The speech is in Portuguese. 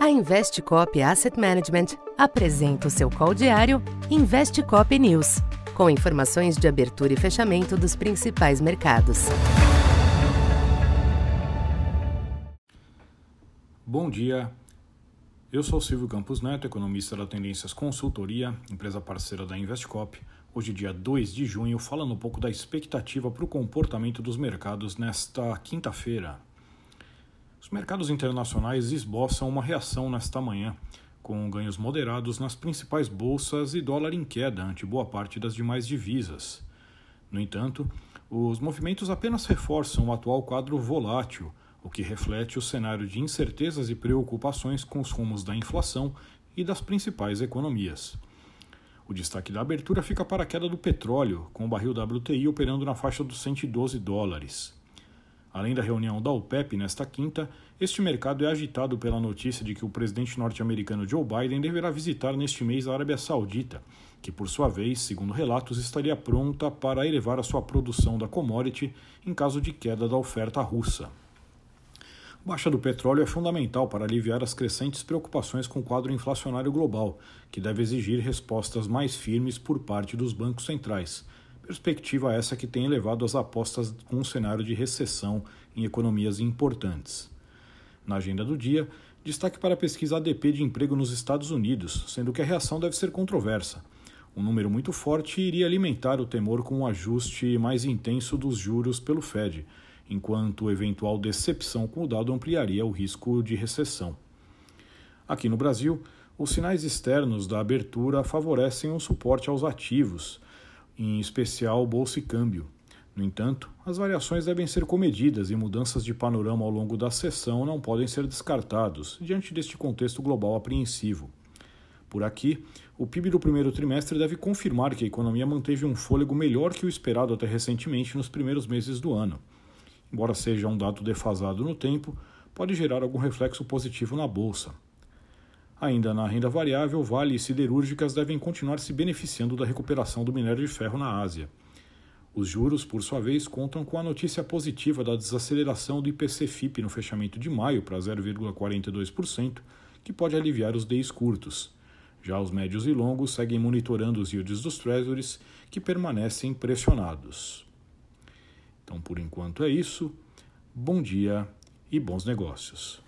A Investcop Asset Management apresenta o seu call diário Investcop News, com informações de abertura e fechamento dos principais mercados. Bom dia. Eu sou Silvio Campos Neto, economista da Tendências Consultoria, empresa parceira da Investcop. Hoje, dia 2 de junho, falando um pouco da expectativa para o comportamento dos mercados nesta quinta-feira. Os mercados internacionais esboçam uma reação nesta manhã, com ganhos moderados nas principais bolsas e dólar em queda ante boa parte das demais divisas. No entanto, os movimentos apenas reforçam o atual quadro volátil, o que reflete o cenário de incertezas e preocupações com os rumos da inflação e das principais economias. O destaque da abertura fica para a queda do petróleo, com o barril WTI operando na faixa dos 112 dólares. Além da reunião da OPEP nesta quinta, este mercado é agitado pela notícia de que o presidente norte-americano Joe Biden deverá visitar neste mês a Arábia Saudita, que por sua vez, segundo relatos, estaria pronta para elevar a sua produção da commodity em caso de queda da oferta russa. Baixa do petróleo é fundamental para aliviar as crescentes preocupações com o quadro inflacionário global, que deve exigir respostas mais firmes por parte dos bancos centrais Perspectiva essa que tem elevado as apostas com um cenário de recessão em economias importantes. Na agenda do dia, destaque para a pesquisa ADP de emprego nos Estados Unidos, sendo que a reação deve ser controversa. Um número muito forte iria alimentar o temor com um ajuste mais intenso dos juros pelo Fed, enquanto eventual decepção com o dado ampliaria o risco de recessão. Aqui no Brasil, os sinais externos da abertura favorecem um suporte aos ativos em especial bolsa e câmbio. No entanto, as variações devem ser comedidas e mudanças de panorama ao longo da sessão não podem ser descartados diante deste contexto global apreensivo. Por aqui, o PIB do primeiro trimestre deve confirmar que a economia manteve um fôlego melhor que o esperado até recentemente nos primeiros meses do ano. Embora seja um dado defasado no tempo, pode gerar algum reflexo positivo na bolsa. Ainda na renda variável, Vale e siderúrgicas devem continuar se beneficiando da recuperação do minério de ferro na Ásia. Os juros, por sua vez, contam com a notícia positiva da desaceleração do IPC-FIP no fechamento de maio para 0,42%, que pode aliviar os DIs curtos. Já os médios e longos seguem monitorando os yields dos treasuries, que permanecem pressionados. Então, por enquanto é isso. Bom dia e bons negócios.